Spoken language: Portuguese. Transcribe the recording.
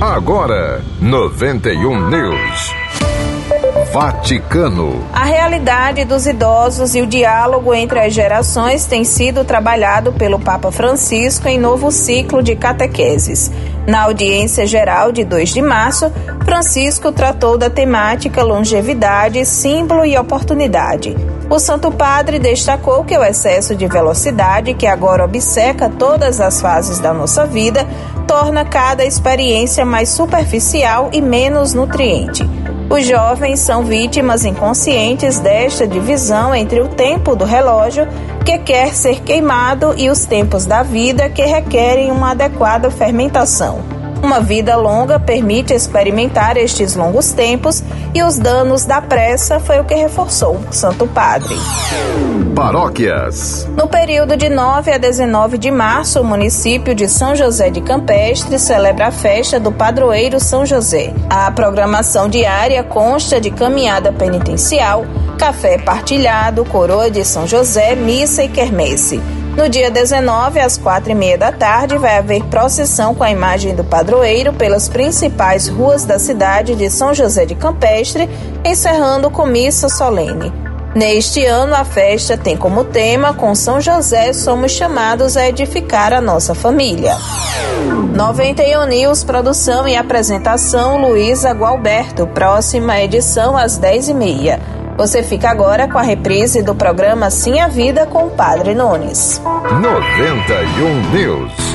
Agora, 91 News. Vaticano. A realidade dos idosos e o diálogo entre as gerações tem sido trabalhado pelo Papa Francisco em novo ciclo de catequeses. Na audiência geral de 2 de março, Francisco tratou da temática longevidade, símbolo e oportunidade. O Santo Padre destacou que o excesso de velocidade, que agora obceca todas as fases da nossa vida, torna cada experiência mais superficial e menos nutriente. Os jovens são vítimas inconscientes desta divisão entre o tempo do relógio, que quer ser queimado, e os tempos da vida, que requerem uma adequada fermentação. Uma vida longa permite experimentar estes longos tempos e os danos da pressa foi o que reforçou Santo Padre. Paróquias. No período de 9 a 19 de março, o município de São José de Campestre celebra a festa do padroeiro São José. A programação diária consta de caminhada penitencial, café partilhado, coroa de São José, missa e quermesse. No dia 19, às quatro e meia da tarde, vai haver procissão com a imagem do padroeiro pelas principais ruas da cidade de São José de Campestre, encerrando com missa solene. Neste ano, a festa tem como tema: Com São José somos chamados a edificar a nossa família. 91 News, produção e apresentação Luísa Gualberto. Próxima edição às 10h30. Você fica agora com a reprise do programa Sim a Vida com o Padre Nunes. 91 News.